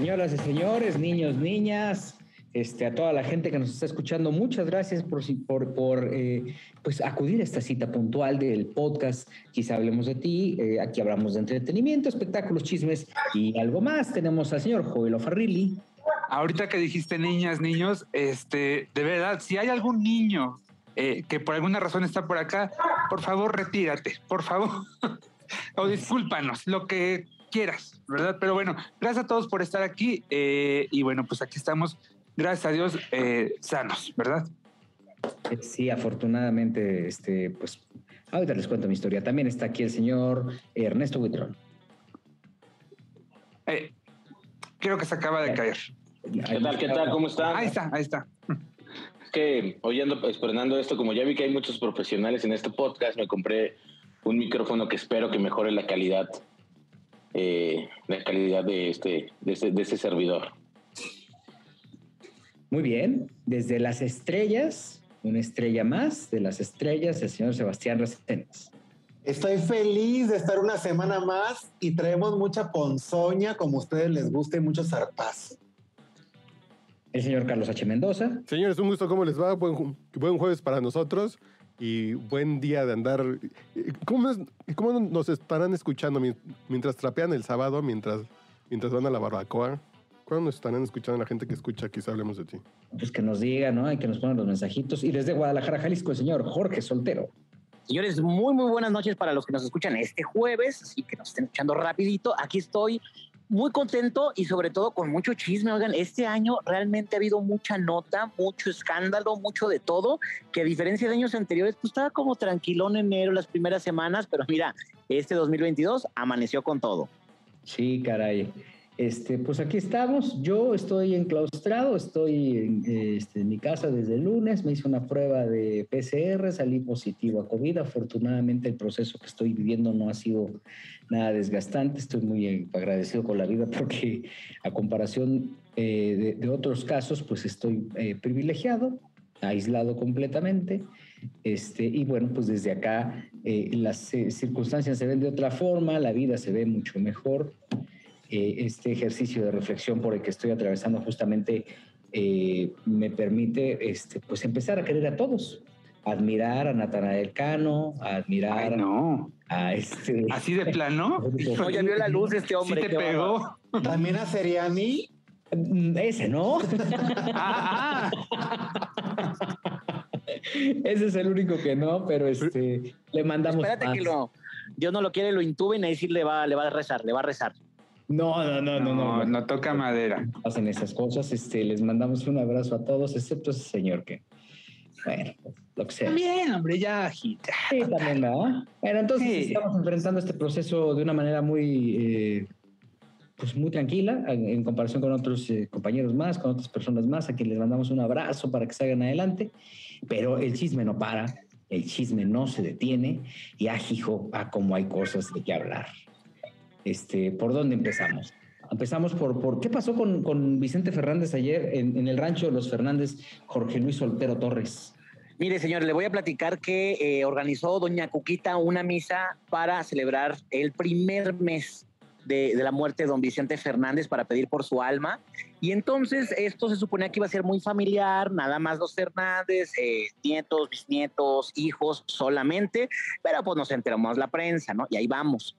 Señoras y señores, niños, niñas, este, a toda la gente que nos está escuchando, muchas gracias por, por, por eh, pues acudir a esta cita puntual del podcast. Quizá hablemos de ti. Eh, aquí hablamos de entretenimiento, espectáculos, chismes y algo más. Tenemos al señor Joel Farrilli. Ahorita que dijiste niñas, niños, este, de verdad, si hay algún niño eh, que por alguna razón está por acá, por favor, retírate, por favor. o discúlpanos, lo que quieras, ¿verdad? Pero bueno, gracias a todos por estar aquí. y bueno, pues aquí estamos gracias a Dios, eh, sanos, ¿verdad? Sí, afortunadamente, este, pues ahorita les cuento mi historia. También está aquí el señor Ernesto Buitrón. Eh, creo que se acaba de caer. ¿Qué tal? ¿Qué tal? ¿Cómo está? Ahí está, ahí está. Es que oyendo, esperando esto, como ya vi que hay muchos profesionales en este podcast, me compré un micrófono que espero que mejore la calidad, eh, la calidad de este, de este, de este servidor. Muy bien, desde las estrellas, una estrella más de las estrellas, el señor Sebastián Reséndiz. Estoy feliz de estar una semana más y traemos mucha ponzoña, como a ustedes les guste, y mucho zarpazo. El señor Carlos H. Mendoza. Señores, un gusto, ¿cómo les va? Buen, buen jueves para nosotros y buen día de andar. ¿Cómo, ¿Cómo, nos estarán escuchando mientras trapean el sábado, mientras, mientras van a la barbacoa? ¿Cuándo nos estarán escuchando la gente que escucha Quizá hablemos de ti? Pues que nos diga, ¿no? Y que nos pongan los mensajitos. Y desde Guadalajara, Jalisco, el señor Jorge Soltero. Señores, muy, muy buenas noches para los que nos escuchan este jueves, así que nos estén escuchando rapidito. Aquí estoy muy contento y sobre todo con mucho chisme. Oigan, este año realmente ha habido mucha nota, mucho escándalo, mucho de todo, que a diferencia de años anteriores, pues estaba como tranquilón en enero las primeras semanas, pero mira, este 2022 amaneció con todo. Sí, caray. Este, pues aquí estamos. Yo estoy enclaustrado, estoy en, este, en, mi casa desde el lunes. Me hice una prueba de PCR, salí positivo a COVID. Afortunadamente, el proceso que estoy viviendo no ha sido nada desgastante. Estoy muy agradecido con la vida porque, a comparación eh, de, otros casos, pues estoy eh, privilegiado, aislado completamente. Este, y bueno, pues desde acá eh, las circunstancias se ven de otra forma, la vida se ve mucho mejor. Eh, este ejercicio de reflexión por el que estoy atravesando justamente eh, me permite este, pues empezar a querer a todos, admirar a Natanael Cano, a admirar no. a este... ¿Así de plano? Oye, vio la luz de este hombre. ¿Sí te pegó? ¿También a Seriani? Mm, ese, ¿no? ah, Ese es el único que no, pero este le mandamos. Espérate que lo, Dios no lo quiere, lo intuben y ahí sí le va, le va a rezar, le va a rezar. No, no, no, no, no. No, toca madera. Hacen esas cosas. Este, les mandamos un abrazo a todos, excepto ese señor que, bueno, lo que sea. También, hombre, ya agita. Sí, también, ¿no? Bueno, entonces estamos enfrentando este proceso de una manera muy, eh, pues muy tranquila en, comparación con otros eh, compañeros más, con otras personas más, a quienes les mandamos un abrazo para que salgan adelante. Pero el chisme no para, el chisme no se detiene y ajijo a cómo hay cosas de qué hablar. Este, ¿Por dónde empezamos? Empezamos por, qué pasó con, Vicente Fernández ayer en, el rancho de los Fernández, Jorge Luis Soltero Torres. Mire, señor, le voy a platicar que eh, organizó doña Cuquita una misa para celebrar el primer mes de, de, la muerte de don Vicente Fernández para pedir por su alma. Y entonces esto se suponía que iba a ser muy familiar, nada más los Fernández, eh, nietos, bisnietos, hijos solamente, pero pues nos enteramos la prensa, ¿no? Y ahí vamos.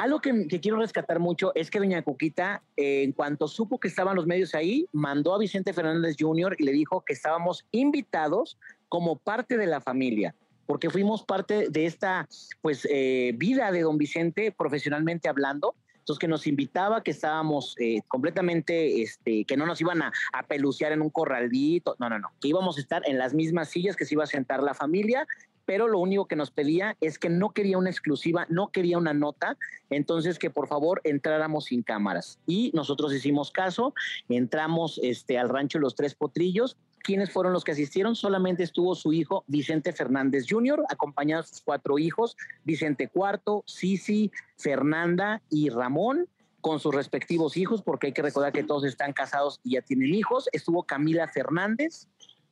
Algo que, quiero rescatar mucho es que doña Cuquita, eh, en cuanto supo que estaban los medios ahí, mandó a Vicente Fernández Jr. y le dijo que estábamos invitados como parte de la familia, porque fuimos parte de esta pues eh, vida de don Vicente profesionalmente hablando. Entonces que nos invitaba, que estábamos eh, completamente, este, que no nos iban a, a pelucear en un corralito, no, no, no, que íbamos a estar en las mismas sillas que se iba a sentar la familia pero lo único que nos pedía es que no quería una exclusiva, no quería una nota, entonces que por favor entráramos sin cámaras. Y nosotros hicimos caso, entramos este, al rancho Los Tres Potrillos. ¿Quiénes fueron los que asistieron? Solamente estuvo su hijo Vicente Fernández Jr., acompañado de sus cuatro hijos, Vicente Cuarto, Sisi, Fernanda y Ramón con sus respectivos hijos, porque hay que recordar que todos están casados y ya tienen hijos. Estuvo Camila Fernández.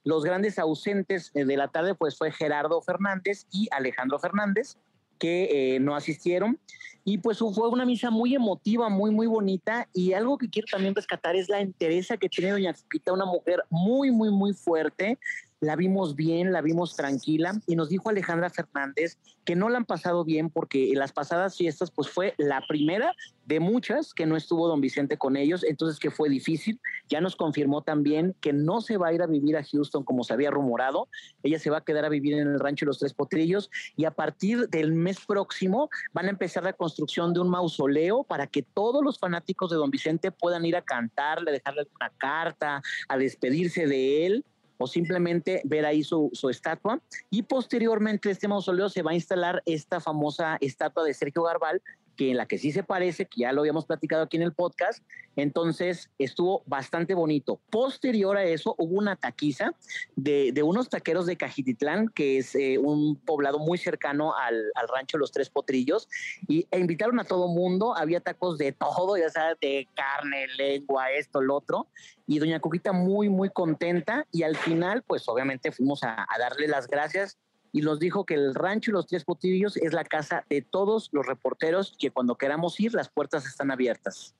Los grandes ausentes eh, de la tarde pues fue Gerardo Fernández y Alejandro Fernández, que eh, no asistieron. Y pues fue una misa muy emotiva, muy, muy bonita. Y algo que quiero también rescatar es la entereza que tiene doña Pepita, una mujer muy, muy, muy fuerte, la vimos bien, la vimos tranquila y nos dijo Alejandra Fernández que no la han pasado bien porque en las pasadas fiestas pues fue la primera de muchas que no estuvo don Vicente con ellos, entonces que fue difícil. Ya nos confirmó también que no se va a ir a vivir a Houston como se había rumorado, ella se va a quedar a vivir en el rancho los Tres Potrillos y a partir del mes próximo van a empezar la construcción de un mausoleo para que todos los fanáticos de don Vicente puedan ir a cantarle, dejarle una carta, a despedirse de él o simplemente ver ahí su, estatua. Y posteriormente este mausoleo se va a instalar esta famosa estatua de Sergio Garbal, que en la que sí se parece, que ya lo habíamos platicado aquí en el podcast, entonces estuvo bastante bonito. Posterior a eso hubo una taquiza de, de unos taqueros de Cajititlán, que es eh, un poblado muy cercano al, al, rancho Los Tres Potrillos, y, e invitaron a todo mundo, había tacos de todo, ya sabes, de carne, lengua, esto, lo otro, y doña Coquita muy, muy contenta, y al final, pues obviamente fuimos a, a darle las gracias y nos dijo que el rancho y los tres potillos es la casa de todos los reporteros que cuando queramos ir las puertas están abiertas.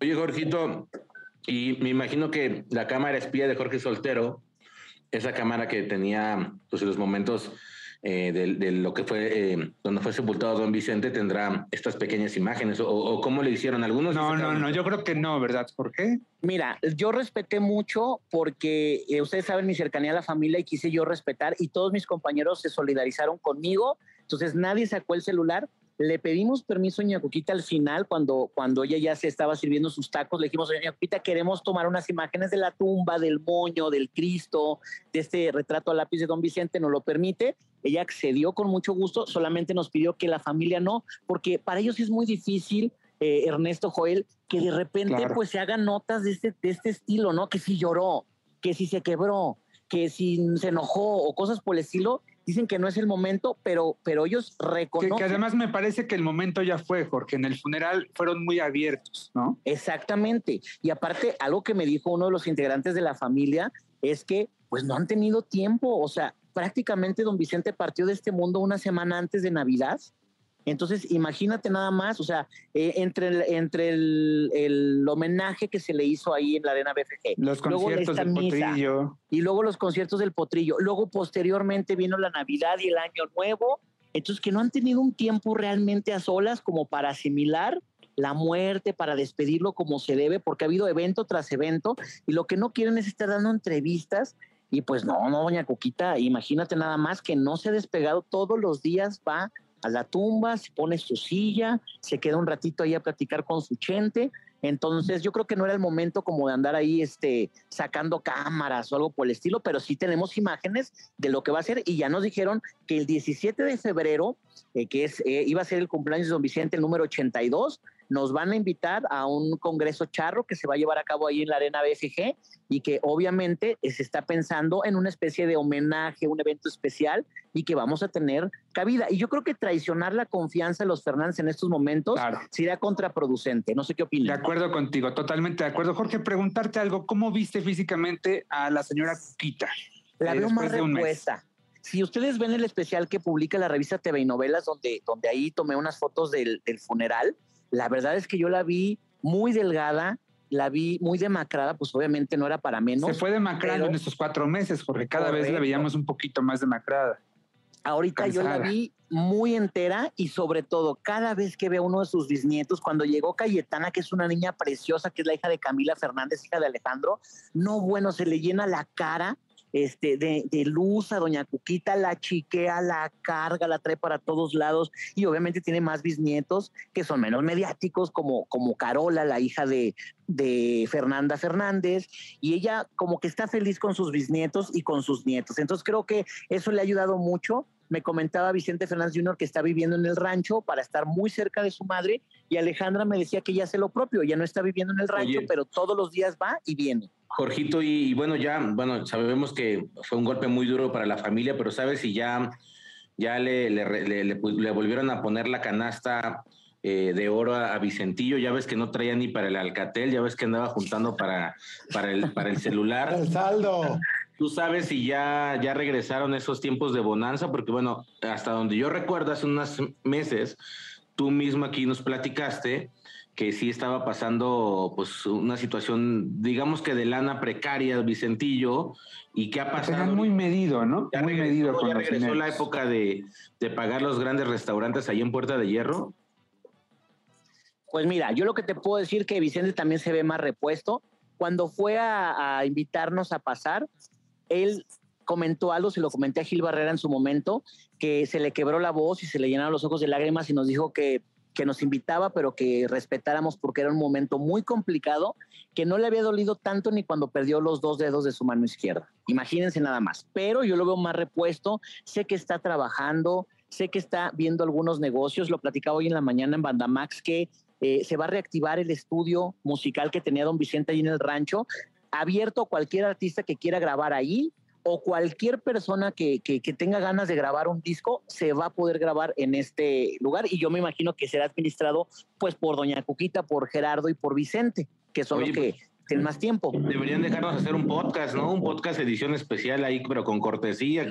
Oye, Jorgito, y me imagino que la cámara espía de Jorge Soltero, esa cámara que tenía pues, en los momentos eh, de, de, lo que fue eh, donde fue sepultado don Vicente tendrá estas pequeñas imágenes o, o cómo le hicieron algunos no no no yo creo que no verdad ¿por qué? Mira yo respeté mucho porque eh, ustedes saben mi cercanía a la familia y quise yo respetar y todos mis compañeros se solidarizaron conmigo entonces nadie sacó el celular le pedimos permiso a Doña Coquita al final, cuando, cuando ella ya se estaba sirviendo sus tacos, le dijimos, Doña Coquita, queremos tomar unas imágenes de la tumba, del moño, del Cristo, de este retrato a lápiz de Don Vicente, nos lo permite. Ella accedió con mucho gusto, solamente nos pidió que la familia no, porque para ellos es muy difícil eh, Ernesto Joel, que de repente claro. pues se hagan notas de este, de este estilo, ¿no? Que si lloró, que si se quebró, que si se enojó o cosas por el estilo, dicen que no es el momento, pero, pero ellos reconocen. Que, que, además me parece que el momento ya fue, Jorge. En el funeral fueron muy abiertos, ¿no? Exactamente. Y aparte, algo que me dijo uno de los integrantes de la familia es que, pues no han tenido tiempo. O sea, prácticamente don Vicente partió de este mundo una semana antes de Navidad. Entonces, imagínate nada más, o sea, eh, entre, el, entre el, el, homenaje que se le hizo ahí en la Arena BFG, los conciertos del misa, Potrillo, y luego los conciertos del Potrillo, luego posteriormente vino la Navidad y el Año Nuevo, entonces que no han tenido un tiempo realmente a solas como para asimilar la muerte, para despedirlo como se debe, porque ha habido evento tras evento, y lo que no quieren es estar dando entrevistas y pues no, no, doña Coquita, imagínate nada más que no se ha despegado todos los días, va a la tumba, se pone su silla, se queda un ratito ahí a platicar con su gente. Entonces yo creo que no era el momento como de andar ahí este, sacando cámaras o algo por el estilo, pero sí tenemos imágenes de lo que va a ser y ya nos dijeron que el 17 de febrero, eh, que es, eh, iba a ser el cumpleaños de don Vicente, el número 82, nos van a invitar a un congreso charro que se va a llevar a cabo ahí en la Arena BFG y que obviamente se está pensando en una especie de homenaje, un evento especial y que vamos a tener cabida. Y yo creo que traicionar la confianza de los Fernández en estos momentos claro. sería contraproducente. No sé qué opinas. De acuerdo contigo, totalmente de acuerdo. Jorge, preguntarte algo, ¿cómo viste físicamente a la señora Cuquita? La veo más repuesta. Si ustedes ven el especial que publica la revista TV y Novelas, donde, donde ahí tomé unas fotos del, del funeral, la verdad es que yo la vi muy delgada, la vi muy demacrada, pues obviamente no era para menos. Se fue demacrando en estos cuatro meses, porque cada correcto. vez la veíamos un poquito más demacrada. Ahorita Cansada. yo la vi muy entera y sobre todo cada vez que veo uno de sus bisnietos, cuando llegó Cayetana, que es una niña preciosa, que es la hija de Camila Fernández, hija de Alejandro, no bueno, se le llena la cara este, de, luz a doña Cuquita, la chiquea, la carga, la trae para todos lados y obviamente tiene más bisnietos que son menos mediáticos, como, como Carola, la hija de, de Fernanda Fernández, y ella como que está feliz con sus bisnietos y con sus nietos. Entonces creo que eso le ha ayudado mucho me comentaba Vicente Fernández Jr. que está viviendo en el rancho para estar muy cerca de su madre y Alejandra me decía que ya hace lo propio, ya no está viviendo en el rancho, pero todos los días va y viene. Jorgito, y, bueno, ya, bueno, sabemos que fue un golpe muy duro para la familia, pero ¿sabes si ya, ya le, le, le, volvieron a poner la canasta eh, de oro a, Vicentillo? Ya ves que no traía ni para el Alcatel, ya ves que andaba juntando para, para, el, para el celular. el saldo. ¿Tú sabes si ya, ya regresaron esos tiempos de bonanza? Porque bueno, hasta donde yo recuerdo, hace unos meses, tú mismo aquí nos platicaste que sí estaba pasando pues una situación, digamos que de lana precaria, Vicentillo, y qué ha pasado. muy medido, ¿no? Ya muy regresó, medido ya regresó la época de, de pagar los grandes restaurantes ahí en Puerta de Hierro. Pues mira, yo lo que te puedo decir que Vicente también se ve más repuesto. Cuando fue a, a invitarnos a pasar, él comentó algo, se lo comenté a Gil Barrera en su momento, que se le quebró la voz y se le llenaron los ojos de lágrimas y nos dijo que, que nos invitaba, pero que respetáramos porque era un momento muy complicado, que no le había dolido tanto ni cuando perdió los dos dedos de su mano izquierda. Imagínense nada más. Pero yo lo veo más repuesto, sé que está trabajando, sé que está viendo algunos negocios, lo platicaba hoy en la mañana en Bandamax, que eh, se va a reactivar el estudio musical que tenía don Vicente ahí en el rancho abierto a cualquier artista que quiera grabar ahí o cualquier persona que, que, tenga ganas de grabar un disco se va a poder grabar en este lugar y yo me imagino que será administrado pues por Doña Cuquita, por Gerardo y por Vicente, que son los que pues, tienen más tiempo. Deberían dejarnos hacer un podcast, ¿no? Un podcast edición especial ahí, pero con cortesía.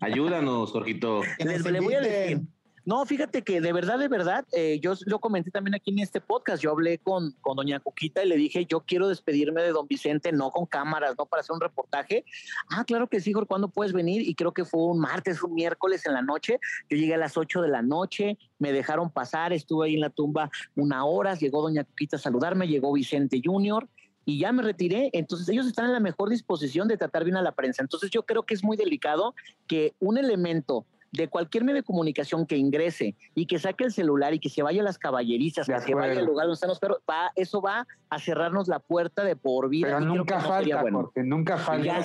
Ayúdanos, Jorgito. le voy a decir, no, fíjate que de verdad, de verdad, eh, yo lo comenté también aquí en este podcast. Yo hablé con, con doña Cuquita y le dije, yo quiero despedirme de don Vicente, no con cámaras, no para hacer un reportaje. Ah, claro que sí, Jorge, ¿cuándo puedes venir? Y creo que fue un martes, un miércoles en la noche. Yo llegué a las 8 de la noche, me dejaron pasar, estuve ahí en la tumba una hora, llegó doña Cuquita a saludarme, llegó Vicente Junior y ya me retiré. Entonces ellos están en la mejor disposición de tratar bien a la prensa. Entonces yo creo que es muy delicado que un elemento de cualquier medio de comunicación que ingrese y que saque el celular y que se vaya a las caballerizas, que se vaya al lugar donde están los perros, va, eso va a cerrarnos la puerta de por vida. Pero nunca falta, porque nunca falta.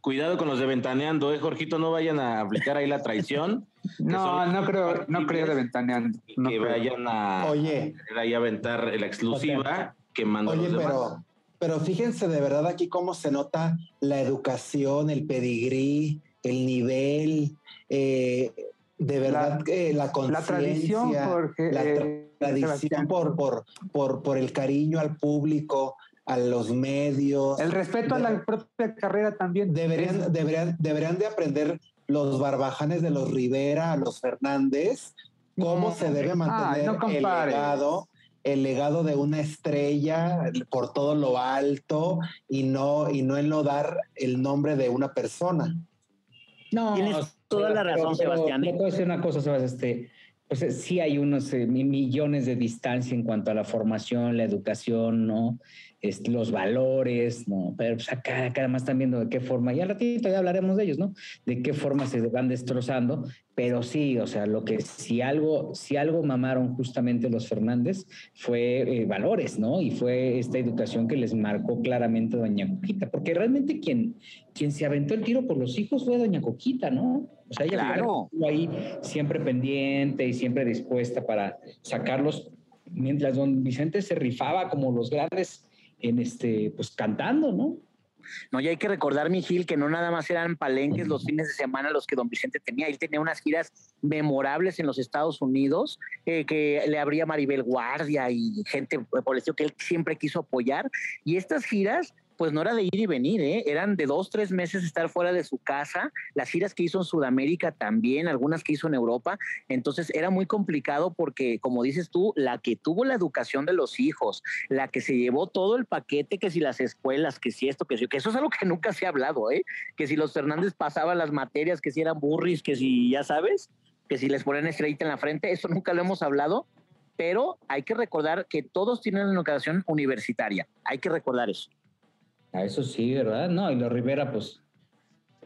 Cuidado con, los de, Ventaneando, ¿eh, Jorgito? No vayan a aplicar ahí la traición. no, no creo, no creo de Ventaneando. que vayan a, Oye. ahí a aventar la exclusiva que mandó Oye, pero, pero fíjense de verdad aquí cómo se nota la educación, el pedigrí, el nivel, eh, de verdad que la conciencia, la tradición, la eh, tradición por, por, por, por el cariño al público, a los medios. El respeto a la propia carrera también. Deberían, deberían, deberían de aprender los barbajanes de los Rivera, los Fernández, cómo se debe mantener el legado el legado de una estrella por todo lo alto y no, y no enlodar el nombre de una persona. No, Tienes toda la razón, Sebastián. ¿eh? Puedo decir una cosa, Sebastián. Este, pues sí hay unos eh, millones de distancia en cuanto a la formación, la educación, ¿no? Los valores, ¿no? Pero pues acá, acá además están viendo de qué forma, y al ratito ya hablaremos de ellos, ¿no? De qué forma se van destrozando, pero sí, o sea, lo que si algo, si algo mamaron justamente los Fernández fue eh, valores, ¿no? Y fue esta educación que les marcó claramente Doña Coquita, porque realmente quien, quien se aventó el tiro por los hijos fue Doña Coquita, ¿no? O sea, ella claro. estuvo ahí siempre pendiente y siempre dispuesta para sacarlos, mientras don Vicente se rifaba como los grandes en este, pues cantando, ¿no? No, y hay que recordar, mi Gil, que no nada más eran palenques los fines de semana los que don Vicente tenía. Él tenía unas giras memorables en los Estados Unidos, eh, que le abría Maribel Guardia y gente por el estilo que él siempre quiso apoyar. Y estas giras pues no era de ir y venir, ¿eh? eran de dos, tres meses estar fuera de su casa, las giras que hizo en Sudamérica también, algunas que hizo en Europa, entonces era muy complicado porque, como dices tú, la que tuvo la educación de los hijos, la que se llevó todo el paquete, que si las escuelas, que si esto, que si, que eso es algo que nunca se ha hablado, ¿eh? que si los Fernández pasaban las materias, que si eran burris, que si, ya sabes, que si les ponen estrellita en la frente, eso nunca lo hemos hablado, pero hay que recordar que todos tienen una educación universitaria, hay que recordar eso. A eso sí, ¿verdad? No, y los Rivera, pues,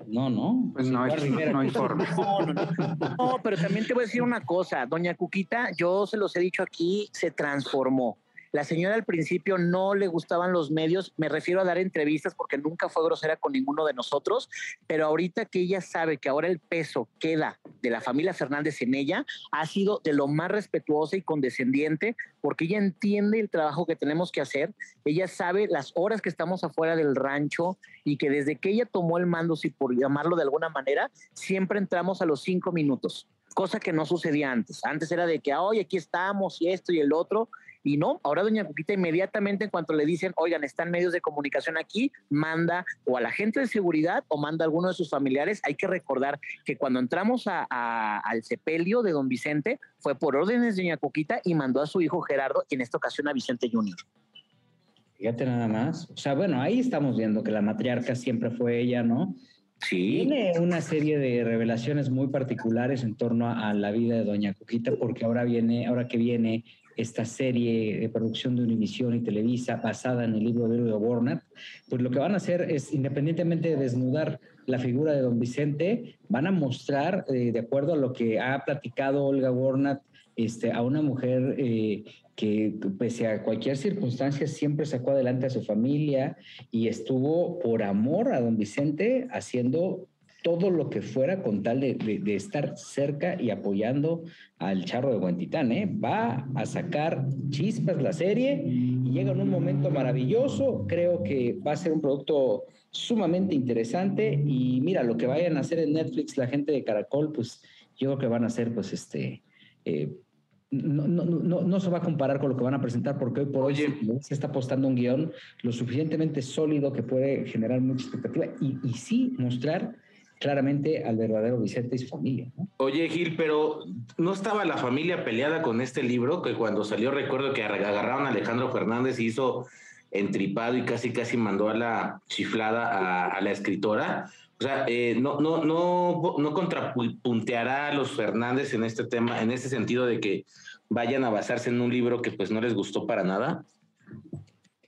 No, no. Pues no, hay, no hay forma. No, no, no, pero también te voy a decir una cosa. Doña Cuquita, yo se los he dicho aquí, se transformó. La señora al principio no le gustaban los medios, me refiero a dar entrevistas porque nunca fue grosera con ninguno de nosotros, pero ahorita que ella sabe que ahora el peso queda de la familia Fernández en ella, ha sido de lo más respetuosa y condescendiente porque ella entiende el trabajo que tenemos que hacer, ella sabe las horas que estamos afuera del rancho y que desde que ella tomó el mando, si por llamarlo de alguna manera, siempre entramos a los cinco minutos cosa que no sucedía antes. Antes era de que, hoy aquí estamos y esto y el otro, y no, ahora doña Cuquita inmediatamente en cuanto le dicen, oigan, están medios de comunicación aquí, manda o a la gente de seguridad o manda a alguno de sus familiares. Hay que recordar que cuando entramos al sepelio de don Vicente fue por órdenes de doña Cuquita y mandó a su hijo Gerardo y en esta ocasión a Vicente Junior. Fíjate nada más. O sea, bueno, ahí estamos viendo que la matriarca siempre fue ella, ¿no? Sí. Tiene una serie de revelaciones muy particulares en torno a, a, la vida de Doña Cuquita, porque ahora viene, ahora que viene esta serie de producción de Univisión y Televisa basada en el libro de Olga Warner, pues lo que van a hacer es, independientemente de desnudar la figura de don Vicente, van a mostrar, eh, de acuerdo a lo que ha platicado Olga Warner, este, a una mujer eh, que pese a cualquier circunstancia siempre sacó adelante a su familia y estuvo por amor a don Vicente haciendo todo lo que fuera con tal de, estar cerca y apoyando al charro de Huentitán. ¿eh? Va a sacar chispas la serie y llega en un momento maravilloso. Creo que va a ser un producto sumamente interesante y mira, lo que vayan a hacer en Netflix la gente de Caracol, pues yo creo que van a hacer pues este... Eh, no, no, no, no, se va a comparar con lo que van a presentar porque hoy por hoy se, está apostando un guion lo suficientemente sólido que puede generar mucha expectativa y, y sí mostrar claramente al verdadero Vicente y su familia. Oye, Gil, pero ¿no estaba la familia peleada con este libro? Que cuando salió recuerdo que agarraron a Alejandro Fernández y hizo entripado y casi casi mandó a la chiflada a, la escritora. O sea, eh, no, no, no, no contrapunteará a los Fernández en este tema, en ese sentido de que vayan a basarse en un libro que pues no les gustó para nada.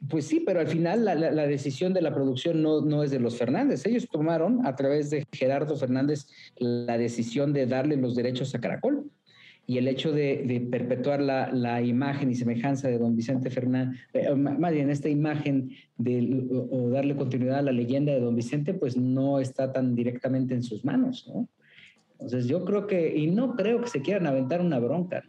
Pues sí, pero al final la, decisión de la producción no, no, es de los Fernández. Ellos tomaron a través de Gerardo Fernández la decisión de darle los derechos a Caracol. Y el hecho de, perpetuar la, imagen y semejanza de don Vicente Fernández, eh, más bien esta imagen de, o, darle continuidad a la leyenda de don Vicente, pues no está tan directamente en sus manos. ¿no? Entonces yo creo que, y no creo que se quieran aventar una bronca.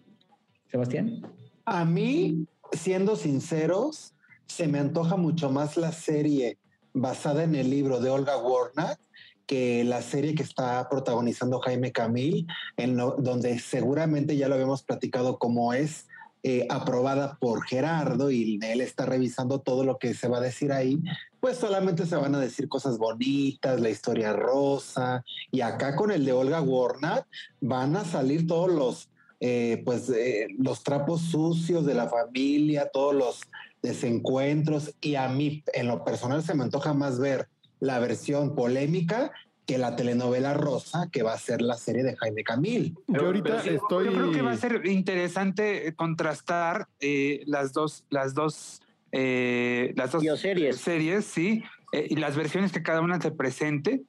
Sebastián. A mí, siendo sinceros, se me antoja mucho más la serie basada en el libro de Olga Warner que la serie que está protagonizando Jaime Camil, en donde seguramente ya lo habíamos platicado como es eh, aprobada por Gerardo y él está revisando todo lo que se va a decir ahí, pues solamente se van a decir cosas bonitas, la historia rosa, y acá con el de Olga Warner van a salir todos los, eh, pues, eh, los trapos sucios de la familia, todos los desencuentros y a mí en lo personal se me antoja más ver la versión polémica que la telenovela rosa que va a ser la serie de Jaime Camil. Yo ahorita estoy... Yo creo que va a ser interesante contrastar eh, las dos, las dos, eh, las dos series. series, sí, eh, y las versiones que cada una te presente.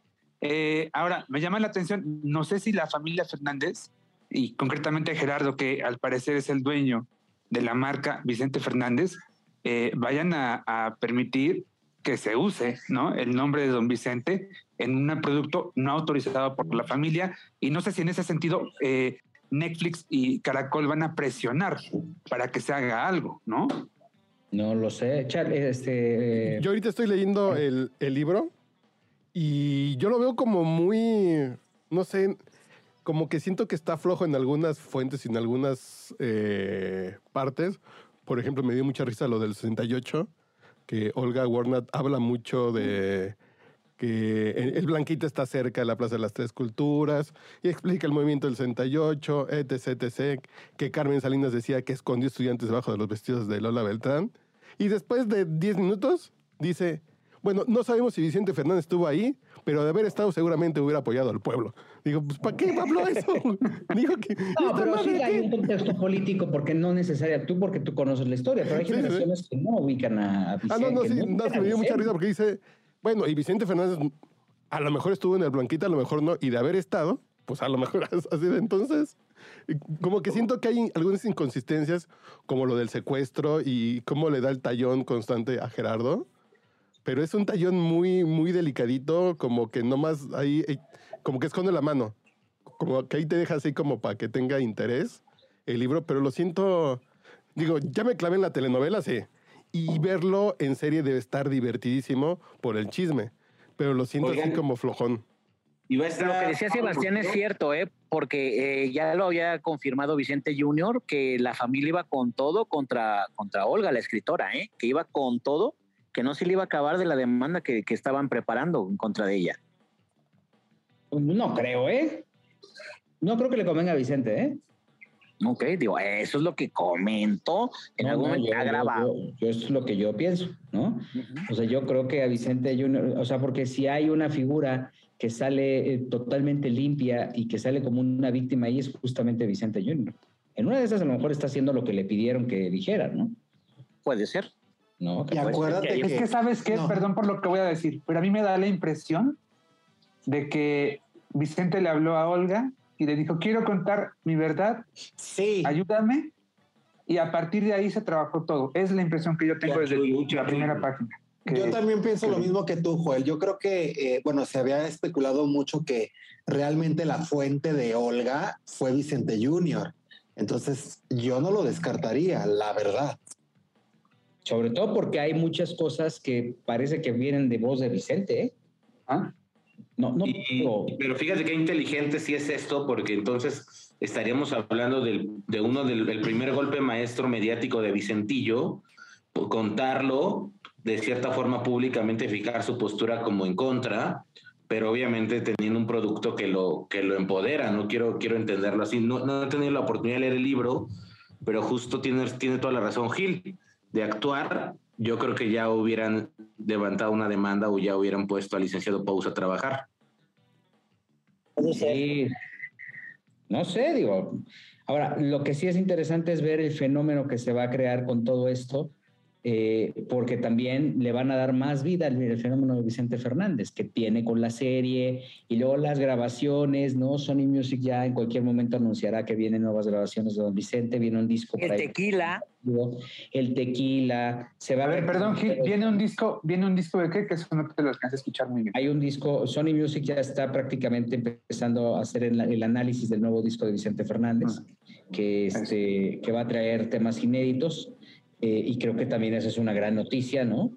ahora, me llama la atención, no sé si la familia Fernández y concretamente Gerardo, que al parecer es el dueño de la marca Vicente Fernández, eh, vayan a, permitir que se use ¿no? el nombre de don Vicente en un producto no autorizado por la familia. Y no sé si en ese sentido eh, Netflix y Caracol van a presionar para que se haga algo, ¿no? No lo sé. este, Yo ahorita estoy leyendo el, libro y yo lo veo como muy, no sé, como que siento que está flojo en algunas fuentes y en algunas eh, partes, por ejemplo, me dio mucha risa lo del 68, que Olga Warner habla mucho de que el Blanquita está cerca de la Plaza de las Tres Culturas y explica el movimiento del 68, etc, etc, que Carmen Salinas decía que escondió estudiantes debajo de los vestidos de Lola Beltrán. Y después de 10 minutos dice, bueno, no sabemos si Vicente Fernández estuvo ahí, pero de haber estado seguramente hubiera apoyado al pueblo. Digo, pues ¿para qué habló eso? Digo que... No, pero sí hay un contexto político porque no necesaria tú porque tú conoces la historia, pero hay generaciones que no ubican a, Vicente. Ah, no, no, sí, no, me dio mucha risa porque dice, bueno, y Vicente Fernández a lo mejor estuvo en el Blanquita, a lo mejor no, y de haber estado, pues a lo mejor así de entonces. Como que siento que hay algunas inconsistencias, como lo del secuestro y cómo le da el tallón constante a Gerardo. Pero es un tallón muy, muy delicadito, como que nomás ahí, eh, como que esconde la mano. Como que ahí te deja así como para que tenga interés el libro, pero lo siento, digo, ya me clavé en la telenovela, sí. Y verlo en serie debe estar divertidísimo por el chisme, pero lo siento así como flojón. Y Lo que decía Sebastián es cierto, ¿eh? porque eh, ya lo había confirmado Vicente Junior, que la familia iba con todo contra, contra Olga, la escritora, ¿eh? que iba con todo, que no se le iba a acabar de la demanda que, que estaban preparando en contra de ella. No creo, ¿eh? No creo que le convenga a Vicente, ¿eh? Ok, digo, eso es lo que comento en algún momento ha grabado. Yo, eso es lo que yo pienso, ¿no? O sea, yo creo que a Vicente Junior, o sea, porque si hay una figura que sale eh, totalmente limpia y que sale como una víctima ahí es justamente Vicente Junior. En una de esas a lo mejor está haciendo lo que le pidieron que dijera, ¿no? Puede ser. No, y acuérdate que, es que sabes qué, perdón por lo que voy a decir, pero a mí me da la impresión de que Vicente le habló a Olga y le dijo, quiero contar mi verdad, sí. ayúdame, y a partir de ahí se trabajó todo. Es la impresión que yo tengo desde la primera página. Yo también pienso lo mismo que tú, Joel. Yo creo que, eh, bueno, se había especulado mucho que realmente la fuente de Olga fue Vicente Junior. Entonces, yo no lo descartaría, la verdad. Sobre todo porque hay muchas cosas que parece que vienen de voz de Vicente. ¿eh? ¿Ah? No, no. pero fíjate qué inteligente si es esto, porque entonces estaríamos hablando de uno del primer golpe maestro mediático de Vicentillo, contarlo de cierta forma públicamente fijar su postura como en contra, pero obviamente teniendo un producto que lo, que lo empodera, no quiero, quiero entenderlo así. No, no he tenido la oportunidad de leer el libro, pero justo tiene, tiene toda la razón Gil, de actuar, yo creo que ya hubieran levantado una demanda o ya hubieran puesto al licenciado Pausa a trabajar. Sí, no sé, digo. Ahora, lo que sí es interesante es ver el fenómeno que se va a crear con todo esto eh, porque también le van a dar más vida al, fenómeno de Vicente Fernández, que tiene con la serie y luego las grabaciones, ¿no? Sony Music ya en cualquier momento anunciará que vienen nuevas grabaciones de Don Vicente, viene un disco. El tequila. el tequila. Se va a, ver. Perdón, viene un disco, viene un disco de qué, que eso no te lo alcanza a escuchar muy bien. Hay un disco, Sony Music ya está prácticamente empezando a hacer el, análisis del nuevo disco de Vicente Fernández, ah. que, este, que va a traer temas inéditos eh, y creo que también esa es una gran noticia, ¿no?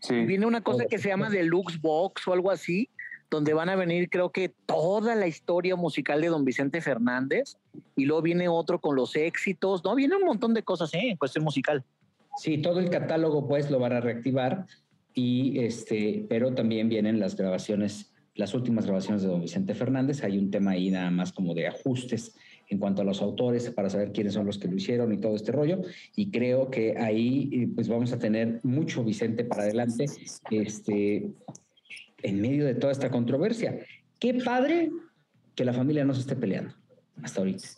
Sí. Viene una cosa que se llama Deluxe Box o algo así, donde van a venir creo que toda la historia musical de don Vicente Fernández y luego viene otro con los éxitos, ¿no? Viene un montón de cosas ¿eh? en cuestión musical. Sí, todo el catálogo pues lo van a reactivar y este, pero también vienen las grabaciones, las últimas grabaciones de don Vicente Fernández. Hay un tema ahí nada más como de ajustes en cuanto a los autores para saber quiénes son los que lo hicieron y todo este rollo. Y creo que ahí eh, pues vamos a tener mucho Vicente para adelante este, en medio de toda esta controversia. Qué padre que la familia no se esté peleando hasta ahorita.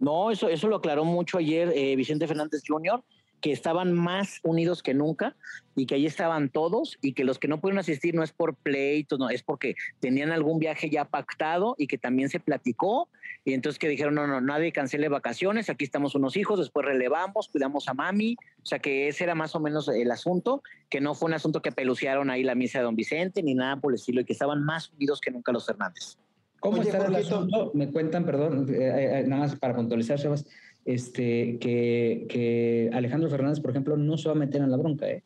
No, eso, eso lo aclaró mucho ayer eh, Vicente Fernández Jr., que estaban más unidos que nunca y que ahí estaban todos y que los que no pudieron asistir no es por pleito, no, es porque tenían algún viaje ya pactado y que también se platicó y entonces que dijeron, no, no, nadie cancele vacaciones, aquí estamos unos hijos, después relevamos, cuidamos a mami, o sea que ese era más o menos el asunto, que no fue un asunto que peluciaron ahí la misa de don Vicente ni nada por el estilo y que estaban más unidos que nunca los Hernández. ¿Cómo está el asunto? Me cuentan, perdón, eh, eh, nada más para puntualizar, Sebas, este, que, que, Alejandro Fernández, por ejemplo, no se va a meter en la bronca, ¿eh?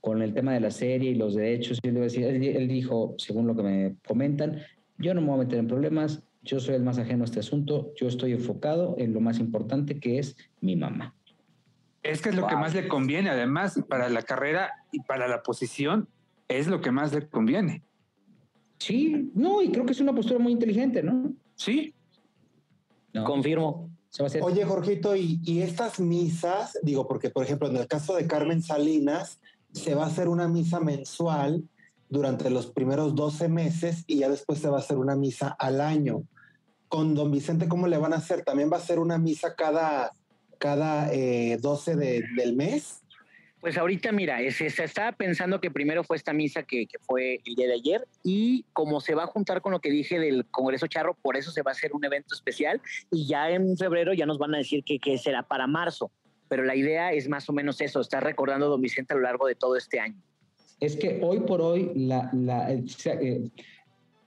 con el tema de la serie y los derechos. Él, él dijo, según lo que me comentan, yo no me voy a meter en problemas, yo soy el más ajeno a este asunto, yo estoy enfocado en lo más importante que es mi mamá. Es que es lo que más le conviene, además, para la carrera y para la posición, es lo que más le conviene. Sí, no, y creo que es una postura muy inteligente, ¿no? Sí. Confirmo. Oye, Jorgito, ¿y, estas misas, digo, porque por ejemplo en el caso de Carmen Salinas, se va a hacer una misa mensual durante los primeros 12 meses y ya después se va a hacer una misa al año. Con don Vicente, ¿cómo le van a hacer? ¿También va a ser una misa cada, cada 12 eh, del mes? Pues ahorita, mira, se, estaba pensando que primero fue esta misa que, fue el día de ayer y como se va a juntar con lo que dije del Congreso Charro, por eso se va a hacer un evento especial y ya en febrero ya nos van a decir que, será para marzo. Pero la idea es más o menos eso, estar recordando a don Vicente a lo largo de todo este año. Es que hoy por hoy, la, eh, eh,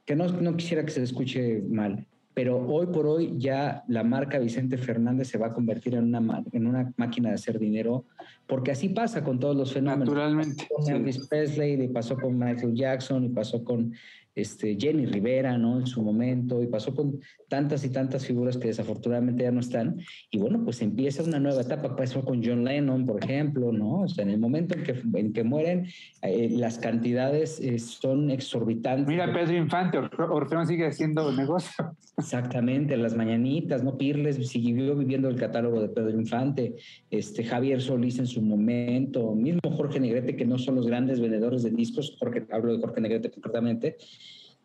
que no, no quisiera que se escuche mal, pero hoy por hoy ya la marca Vicente Fernández se va a convertir en una, en una máquina de hacer dinero, porque así pasa con todos los fenómenos. Naturalmente. Con Elvis Presley, y pasó con Michael Jackson, y pasó con este, Jenny Rivera, ¿no? En su momento, y pasó con tantas y tantas figuras que desafortunadamente ya no están. Y bueno, pues empieza una nueva etapa, pasó con John Lennon, por ejemplo, ¿no? O sea, en el momento en que, en que mueren, eh, las cantidades eh, son exorbitantes. Mira, Pedro Infante, Orfeón sigue haciendo negocio. Exactamente, las mañanitas, ¿no? Pirles siguió viviendo el catálogo de Pedro Infante, este, Javier Solís en su momento, mismo Jorge Negrete, que no son los grandes vendedores de discos, porque hablo de Jorge Negrete concretamente,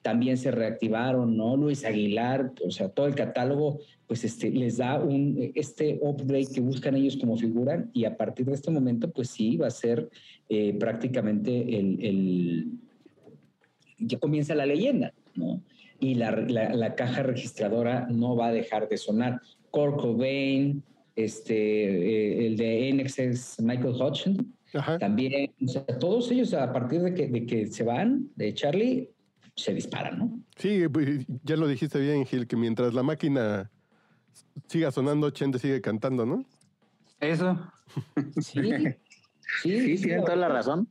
también se reactivaron, ¿no? Luis Aguilar, o sea, todo el catálogo, pues este, les da un, este upgrade que buscan ellos como figura y a partir de este momento, pues sí, va a ser eh, prácticamente el, ya comienza la leyenda, ¿no? Y la, la, caja registradora no va a dejar de sonar. Kurt Cobain, este, eh, el de NXS Michael Hodgson, también, o sea, todos ellos a partir de que, de que se van de Charlie, se dispara, ¿no? Sí, pues, ya lo dijiste bien, Gil, que mientras la máquina siga sonando, Chente sigue cantando, ¿no? Eso. Sí, sí, sí, toda la razón.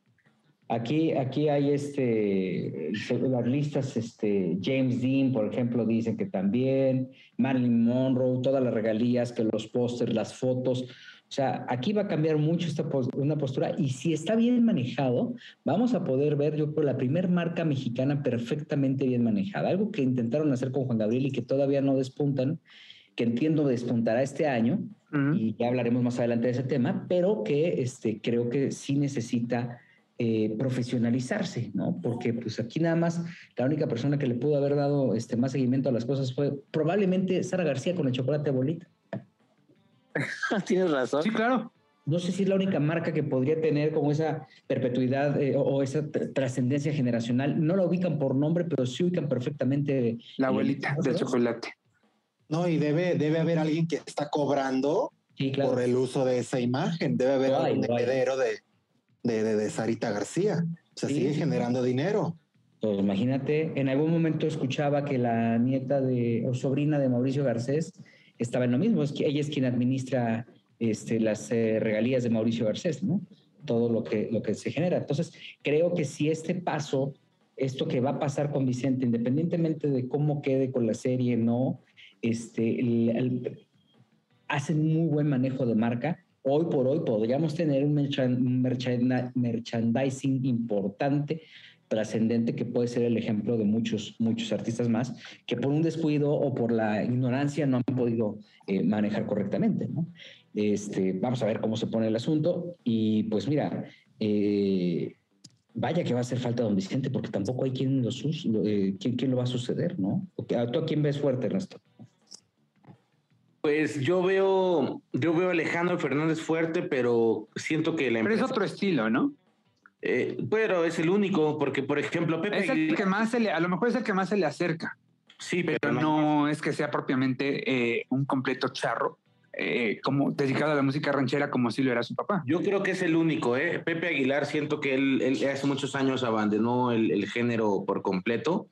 Aquí, aquí hay este, las listas, este, James Dean, por ejemplo, dicen que también, Marilyn Monroe, todas las regalías, que los pósters, las fotos, o sea, aquí va a cambiar mucho esta una postura y si está bien manejado, vamos a poder ver, yo creo, la primer marca mexicana perfectamente bien manejada. Algo que intentaron hacer con Juan Gabriel y que todavía no despuntan, que entiendo despuntará este año y ya hablaremos más adelante de ese tema, pero que este, creo que sí necesita eh, profesionalizarse, ¿no? Porque pues aquí nada más la única persona que le pudo haber dado este, más seguimiento a las cosas fue probablemente Sara García con el chocolate bolita. Tienes razón. Sí, claro. No sé si es la única marca que podría tener como esa perpetuidad eh, o, esa trascendencia generacional. No la ubican por nombre, pero sí ubican perfectamente. La abuelita del chocolate. No, y debe, debe haber alguien que está cobrando por el uso de esa imagen. Debe haber un heredero de, de, de, Sarita García. O sea, sigue generando dinero. Pues imagínate, en algún momento escuchaba que la nieta de o sobrina de Mauricio Garcés estaba en lo mismo. Ella es quien administra este, las eh, regalías de Mauricio Garcés, ¿no? Todo lo que, lo que se genera. Entonces, creo que si este paso, esto que va a pasar con Vicente, independientemente de cómo quede con la serie, no, este, hacen un muy buen manejo de marca. Hoy por hoy podríamos tener un merchandising importante trascendente que puede ser el ejemplo de muchos, muchos artistas más que por un descuido o por la ignorancia no han podido eh, manejar correctamente. ¿no? Este, vamos a ver cómo se pone el asunto y pues mira, eh, vaya que va a hacer falta don Vicente porque tampoco hay quien lo, eh, quien, lo va a suceder, ¿no? ¿Tú a quién ves fuerte, Ernesto? Pues yo veo, yo veo a Alejandro Fernández fuerte, pero siento que la empresa... Pero es otro estilo, ¿no? Eh, pero es el único, porque por ejemplo, Pepe es el que más se le, a lo mejor es el que más se le acerca. Sí, pero, no es que sea propiamente eh, un completo charro. Eh, como dedicado a la música ranchera como si lo era su papá. Yo creo que es el único, ¿eh? Pepe Aguilar, siento que él, hace muchos años abandonó el, género por completo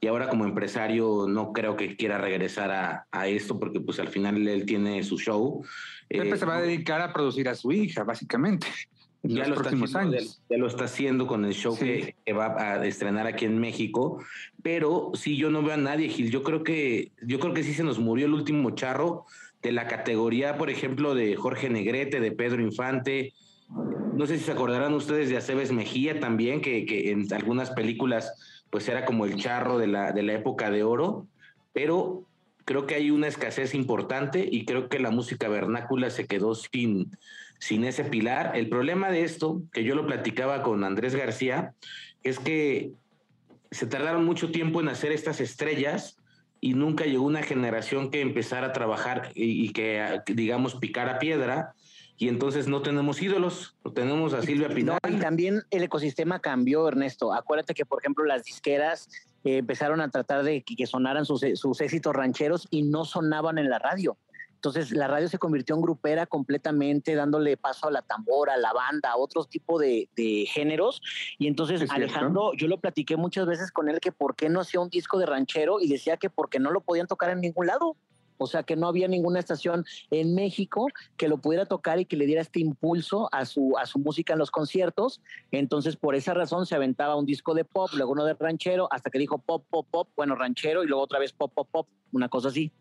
y ahora como empresario no creo que quiera regresar a, a esto porque pues al final él tiene su show. Pepe se va a dedicar a producir a su hija, básicamente ya lo, está haciendo, ya lo está haciendo con el show que, va a estrenar aquí en México. Pero sí, yo no veo a nadie, Gil. Yo creo que, yo creo que sí se nos murió el último charro de la categoría, por ejemplo, de Jorge Negrete, de Pedro Infante. No sé si se acordarán ustedes de Aceves Mejía también, que, que en algunas películas pues era como el charro de la, de la época de oro. Pero creo que hay una escasez importante y creo que la música vernácula se quedó sin, sin ese pilar. El problema de esto, que yo lo platicaba con Andrés García, es que se tardaron mucho tiempo en hacer estas estrellas y nunca llegó una generación que empezara a trabajar y, que, digamos, picara piedra y entonces no tenemos ídolos, no tenemos a Silvia Pinal. y también el ecosistema cambió, Ernesto. Acuérdate que, por ejemplo, las disqueras eh, empezaron a tratar de que, sonaran sus, sus éxitos rancheros y no sonaban en la radio. Entonces la radio se convirtió en grupera completamente, dándole paso a la tambora, a la banda, a otro tipo de, géneros. Y entonces Alejandro, yo lo platiqué muchas veces con él que por qué no hacía un disco de ranchero y decía que porque no lo podían tocar en ningún lado. O sea, que no había ninguna estación en México que lo pudiera tocar y que le diera este impulso a su, a su música en los conciertos. Entonces, por esa razón se aventaba un disco de pop, luego uno de ranchero, hasta que dijo pop, pop, pop, bueno, ranchero, y luego otra vez pop, pop, pop, una cosa así.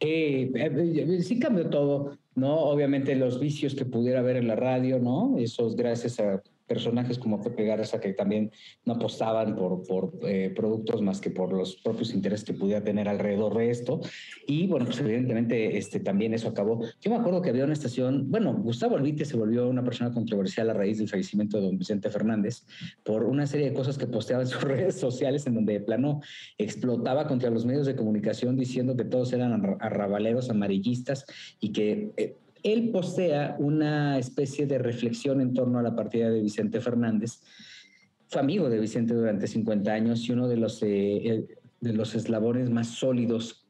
Eh, eh, sí cambió todo, ¿no? Obviamente los vicios que pudiera haber en la radio, ¿no? Esos gracias a personajes como Pepe Garza que también no apostaban por, eh, productos más que por los propios intereses que pudiera tener alrededor de esto. Y bueno, pues evidentemente este, también eso acabó. Yo me acuerdo que había una estación, bueno, Gustavo Albite se volvió una persona controversial a raíz del fallecimiento de don Vicente Fernández por una serie de cosas que posteaba en sus redes sociales en donde de plano explotaba contra los medios de comunicación diciendo que todos eran arrabaleros, amarillistas y que... Eh, él postea una especie de reflexión en torno a la partida de Vicente Fernández. Fue amigo de Vicente durante 50 años y uno de los, eh, de los eslabones más sólidos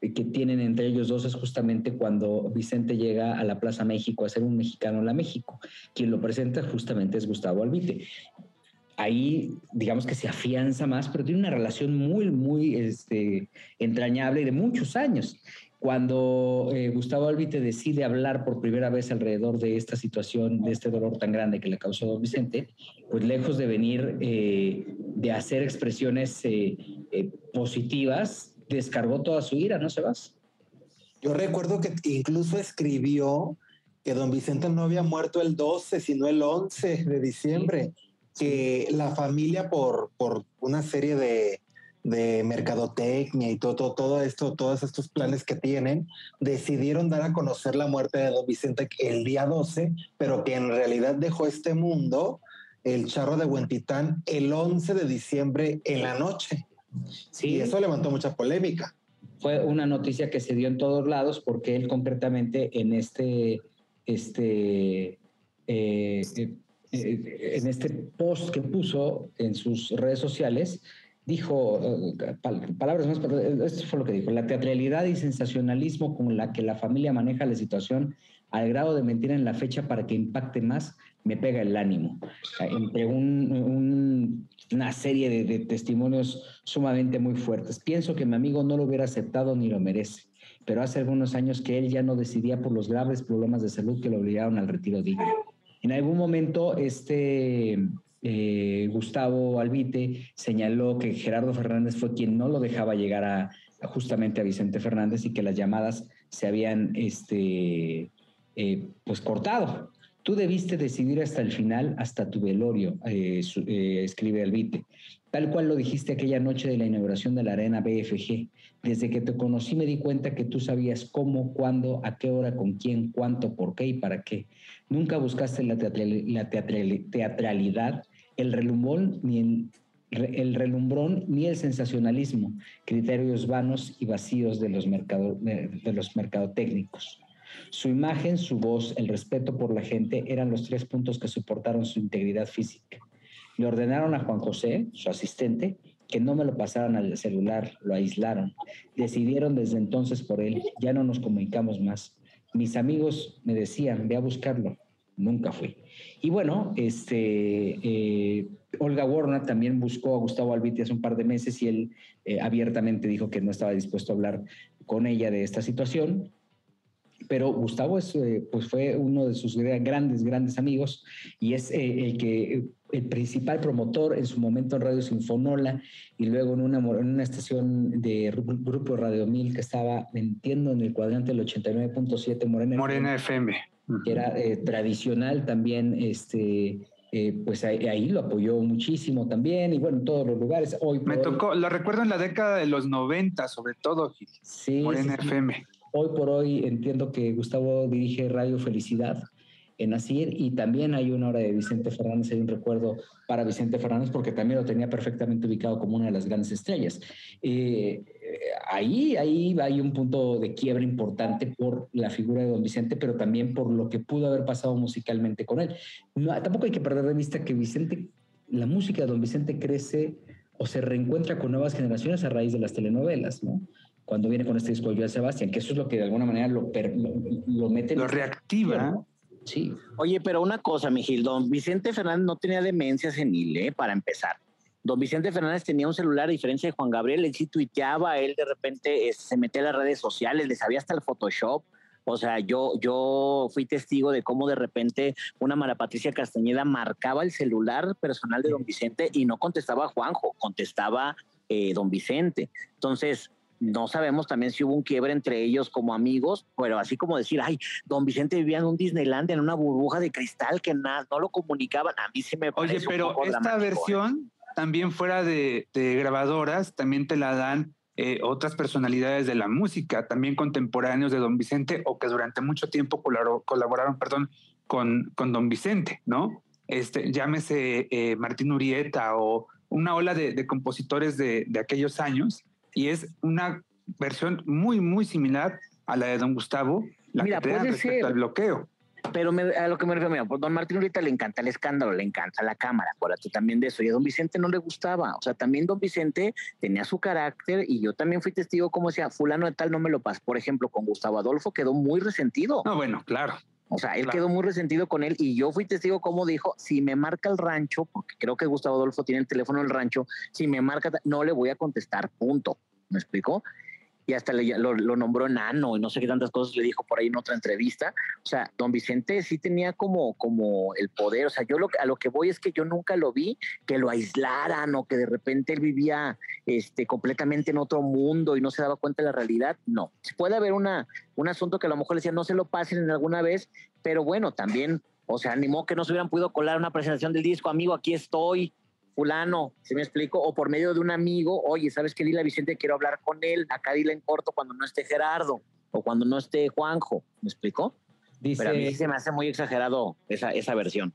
que tienen entre ellos dos es justamente cuando Vicente llega a la Plaza México a ser un mexicano en la México. Quien lo presenta justamente es Gustavo Albite. Ahí, digamos que se afianza más, pero tiene una relación muy, muy este, entrañable y de muchos años. Cuando eh, Gustavo Albite decide hablar por primera vez alrededor de esta situación, de este dolor tan grande que le causó a don Vicente, pues lejos de venir eh, de hacer expresiones eh, positivas, descargó toda su ira, ¿no, Sebas? Yo recuerdo que incluso escribió que don Vicente no había muerto el 12, sino el 11 de diciembre, que la familia por, por una serie de de mercadotecnia y todo, todo, esto, todos estos planes que tienen, decidieron dar a conocer la muerte de don Vicente el día 12, pero que en realidad dejó este mundo, el charro de Huentitán, el 11 de diciembre en la noche. Sí. Y eso levantó mucha polémica. Fue una noticia que se dio en todos lados porque él concretamente en este, este, eh, eh, eh, en este post que puso en sus redes sociales, dijo, eh, palabras más, esto fue lo que dijo, la teatralidad y sensacionalismo con la que la familia maneja la situación al grado de mentir en la fecha para que impacte más, me pega el ánimo. Entre una serie de, de, testimonios sumamente muy fuertes. Pienso que mi amigo no lo hubiera aceptado ni lo merece, pero hace algunos años que él ya no decidía por los graves problemas de salud que lo obligaron al retiro digno. En algún momento, este eh, Gustavo Albite señaló que Gerardo Fernández fue quien no lo dejaba llegar a, justamente a Vicente Fernández y que las llamadas se habían este, eh, pues cortado. Tú debiste decidir hasta el final, hasta tu velorio, eh, escribe Albite, tal cual lo dijiste aquella noche de la inauguración de la arena BFG. Desde que te conocí me di cuenta que tú sabías cómo, cuándo, a qué hora, con quién, cuánto, por qué y para qué. Nunca buscaste la, teatralidad, el el, el, relumbrón ni el sensacionalismo, criterios vanos y vacíos de los, mercado, de los mercadotécnicos. Su imagen, su voz, el respeto por la gente eran los tres puntos que soportaron su integridad física. Le ordenaron a Juan José, su asistente, que no me lo pasaran al celular, lo aislaron. Decidieron desde entonces por él, ya no nos comunicamos más. Mis amigos me decían, ve a buscarlo. Nunca fui. Y bueno, este, eh, Olga Warner también buscó a Gustavo Albiti hace un par de meses y él eh, abiertamente dijo que no estaba dispuesto a hablar con ella de esta situación. Pero Gustavo es, eh, pues fue uno de sus grandes, grandes amigos y es el que el principal promotor en su momento en Radio Sinfonola y luego en una, en una estación de Grupo Radio 1000 que estaba, entiendo, en el cuadrante del 89.7 Morena, Morena FM, que era eh, tradicional también, este, eh, pues ahí, lo apoyó muchísimo también y bueno, en todos los lugares. Hoy Me tocó, lo recuerdo en la década de los 90 sobre todo, sí, Morena FM. Hoy por hoy entiendo que Gustavo dirige Radio Felicidad en Asir y también hay una hora de Vicente Fernández, hay un recuerdo para Vicente Fernández porque también lo tenía perfectamente ubicado como una de las grandes estrellas. Eh, ahí, ahí hay un punto de quiebra importante por la figura de don Vicente, pero también por lo que pudo haber pasado musicalmente con él. No, tampoco hay que perder de vista que Vicente, la música de don Vicente crece o se reencuentra con nuevas generaciones a raíz de las telenovelas, ¿no? Cuando viene con este disco de Joan Sebastián, que eso es lo que de alguna manera lo, lo, mete. Lo reactiva. Sí. Oye, pero una cosa, Mijil, don Vicente Fernández no tenía demencia senil, ¿eh? Para empezar. Don Vicente Fernández tenía un celular, a diferencia de Juan Gabriel, él sí tuiteaba, él de repente este, se metía a las redes sociales, le sabía hasta el Photoshop. O sea, yo, yo fui testigo de cómo de repente una Mara Patricia Castañeda marcaba el celular personal de don Vicente y no contestaba a Juanjo, contestaba eh, don Vicente. Entonces, no sabemos también si hubo un quiebre entre ellos como amigos, pero así como decir, ay, don Vicente vivía en un Disneyland en una burbuja de cristal que nada, no lo comunicaban, a mí se me Oye, pero esta ¿eh? versión también fuera de, grabadoras, también te la dan eh, otras personalidades de la música, también contemporáneos de Don Vicente o que durante mucho tiempo colaboraron, perdón, con, con Don Vicente, ¿no? Este, llámese eh, Martín Urieta o una ola de, compositores de, de, aquellos años y es una versión muy, muy similar a la de Don Gustavo, la que te respecto al bloqueo. Pero a lo que me refiero, mira, pues don Martín ahorita le encanta el escándalo, le encanta la cámara, acuérdate también de eso. Y a don Vicente no le gustaba. O sea, también don Vicente tenía su carácter y yo también fui testigo como decía, fulano de tal no me lo pasa. Por ejemplo, con Gustavo Adolfo quedó muy resentido. No, bueno, claro. O sea, él quedó muy resentido con él y yo fui testigo como dijo, si me marca el rancho, porque creo que Gustavo Adolfo tiene el teléfono del rancho, si me marca, no le voy a contestar, punto. ¿Me explicó? y hasta lo, nombró nano y no sé qué tantas cosas le dijo por ahí en otra entrevista. O sea, don Vicente sí tenía como, como el poder. O sea, yo lo, a lo que voy es que yo nunca lo vi que lo aislaran o que de repente él vivía este, completamente en otro mundo y no se daba cuenta de la realidad. No. Puede haber una, un asunto que a lo mejor le decía no se lo pasen en alguna vez, pero bueno, también, o sea, animó que no se hubieran podido colar una presentación del disco, amigo, aquí estoy fulano, ¿se me explico? O por medio de un amigo, oye, ¿sabes qué? Dile a Vicente, quiero hablar con él, acá dile en corto cuando no esté Gerardo o cuando no esté Juanjo, ¿me explico? Dice, Pero a mí se me hace muy exagerado esa, esa versión.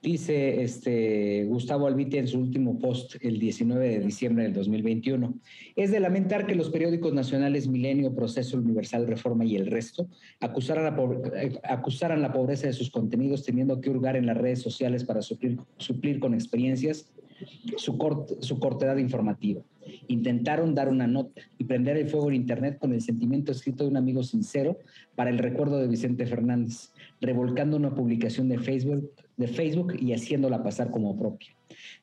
Dice este Gustavo Albite en su último post el 19 de diciembre del 2021. Es de lamentar que los periódicos nacionales Milenio, Proceso Universal, Reforma y el resto acusaran la, eh, acusaran la pobreza de sus contenidos teniendo que hurgar en las redes sociales para suplir, suplir con experiencias su, cortedad informativa. Intentaron dar una nota y prender el fuego en Internet con el sentimiento escrito de un amigo sincero para el recuerdo de Vicente Fernández, revolcando una publicación de Facebook, de Facebook y haciéndola pasar como propia.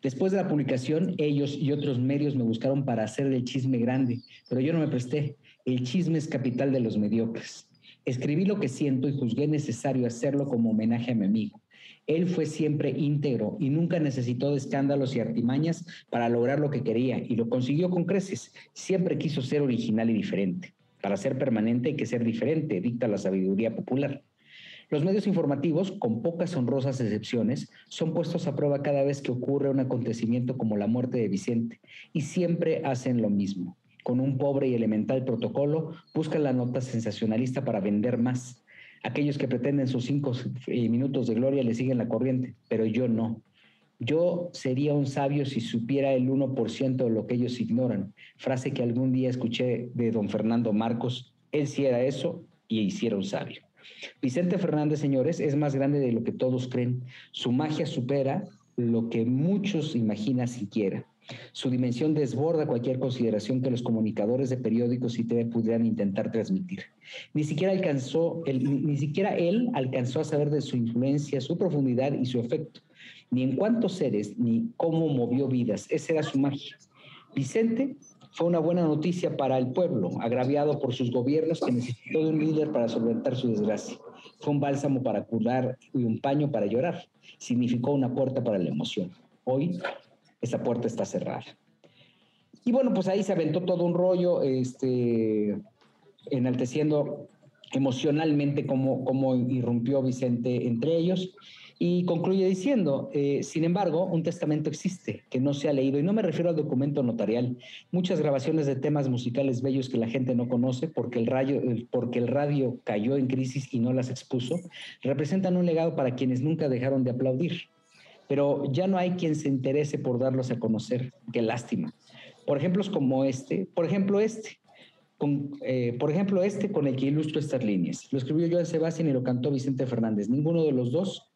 Después de la publicación, ellos y otros medios me buscaron para hacer el chisme grande, pero yo no me presté. El chisme es capital de los mediocres. Escribí lo que siento y juzgué necesario hacerlo como homenaje a mi amigo. Él fue siempre íntegro y nunca necesitó de escándalos y artimañas para lograr lo que quería y lo consiguió con creces. Siempre quiso ser original y diferente. Para ser permanente hay que ser diferente, dicta la sabiduría popular. Los medios informativos, con pocas honrosas excepciones, son puestos a prueba cada vez que ocurre un acontecimiento como la muerte de Vicente y siempre hacen lo mismo. Con un pobre y elemental protocolo, buscan la nota sensacionalista para vender más, Aquellos que pretenden sus cinco eh, minutos de gloria le siguen la corriente, pero yo no. Yo sería un sabio si supiera el 1% de lo que ellos ignoran. Frase que algún día escuché de don Fernando Marcos. Él sí era eso y hiciera un sabio. Vicente Fernández, señores, es más grande de lo que todos creen. Su magia supera lo que muchos imaginan siquiera. Su dimensión desborda cualquier consideración que los comunicadores de periódicos y TV pudieran intentar transmitir. Ni siquiera, alcanzó, ni siquiera él alcanzó a saber de su influencia, su profundidad y su efecto, ni en cuántos seres, ni cómo movió vidas. Esa era su magia. Vicente fue una buena noticia para el pueblo, agraviado por sus gobiernos que necesitó de un líder para solventar su desgracia. Fue un bálsamo para curar y un paño para llorar. Significó una puerta para la emoción. Hoy esa puerta está cerrada. Y bueno, pues ahí se aventó todo un rollo, este, enalteciendo emocionalmente cómo, cómo irrumpió Vicente entre ellos. Y concluye diciendo, eh, sin embargo, un testamento existe que no se ha leído, y no me refiero al documento notarial. Muchas grabaciones de temas musicales bellos que la gente no conoce porque el, radio, porque el radio cayó en crisis y no las expuso, representan un legado para quienes nunca dejaron de aplaudir. Pero ya no hay quien se interese por darlos a conocer. Qué lástima. Por ejemplos como este, por ejemplo este, con, eh, por ejemplo, este con el que ilustro estas líneas. Lo escribió Joan Sebastián y lo cantó Vicente Fernández. Ninguno de los dos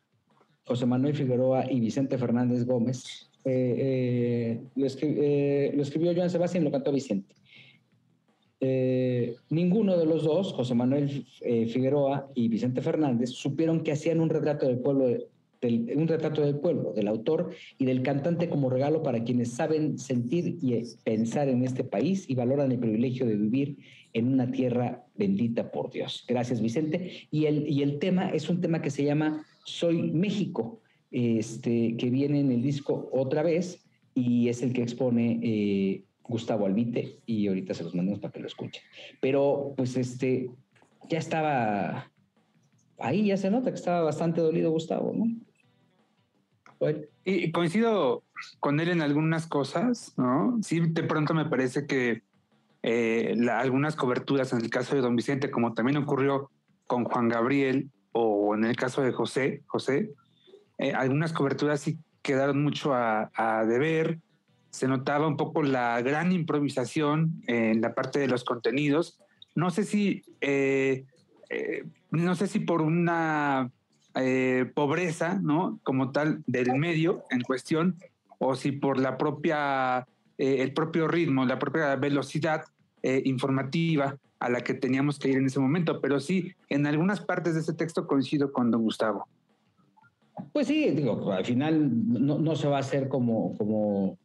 José Manuel Figueroa y Vicente Fernández Gómez. Eh, eh, lo, escribió Joan Sebastián y lo cantó Vicente. Ninguno de los dos, José Manuel Figueroa y Vicente Fernández, supieron que hacían un retrato del pueblo, un retrato del pueblo, del autor y del cantante como regalo para quienes saben sentir y pensar en este país y valoran el privilegio de vivir en una tierra bendita por Dios. Gracias, Vicente. Y el, y el tema es un tema que se llama soy México, este, que viene en el disco otra vez y es el que expone eh, Gustavo Albite y ahorita se los mandamos para que lo escuchen. Pero pues este, ya estaba, ahí ya se nota que estaba bastante dolido Gustavo, ¿no? Y coincido con él en algunas cosas, ¿no? Sí, de pronto me parece que eh, algunas coberturas en el caso de Don Vicente, como también ocurrió con Juan Gabriel, o en el caso de José, José, eh, algunas coberturas sí quedaron mucho a, deber. Se notaba un poco la gran improvisación en la parte de los contenidos. No sé si, eh, eh, no sé si por una pobreza, ¿no? Como tal del medio en cuestión, o si por la propia, el propio ritmo, la propia velocidad informativa a la que teníamos que ir en ese momento, pero sí, en algunas partes de ese texto coincido con don Gustavo. Pues sí, digo, al final no, se va a hacer como, como,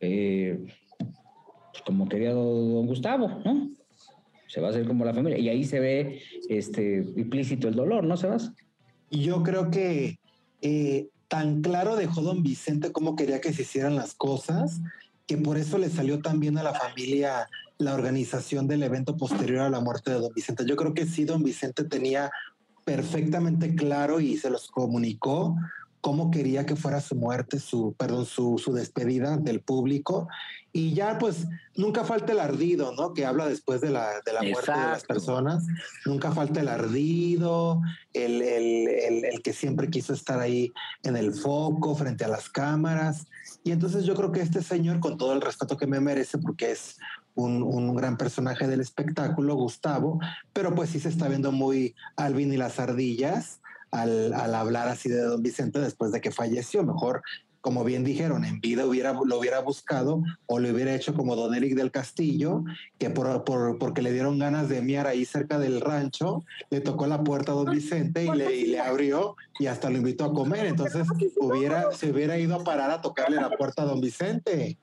eh, como quería don Gustavo, ¿no? Se va a hacer como la familia. Y ahí se ve este, implícito el dolor, ¿no, Sebas? Yo creo que eh, tan claro dejó don Vicente cómo quería que se hicieran las cosas, que por eso le salió tan bien a la familia la organización del evento posterior a la muerte de don Vicente. Yo creo que sí, don Vicente tenía perfectamente claro y se los comunicó cómo quería que fuera su muerte, su, perdón, su, su despedida del público. Y ya, pues, nunca falta el ardido, ¿no? Que habla después de la, de la muerte de las personas. Nunca falta el ardido, el, el, el, que siempre quiso estar ahí en el foco, frente a las cámaras. Y entonces yo creo que este señor, con todo el respeto que me merece, porque es un, gran personaje del espectáculo, Gustavo, pero pues sí se está viendo muy Alvin y las ardillas al, hablar así de don Vicente después de que falleció. Mejor, como bien dijeron, en vida hubiera, lo hubiera buscado o lo hubiera hecho como don Eric del Castillo, que por, porque le dieron ganas de miar ahí cerca del rancho, le tocó la puerta a don Vicente y le, y le abrió y hasta lo invitó a comer. Entonces hubiera, se hubiera ido a parar a tocarle la puerta a don Vicente.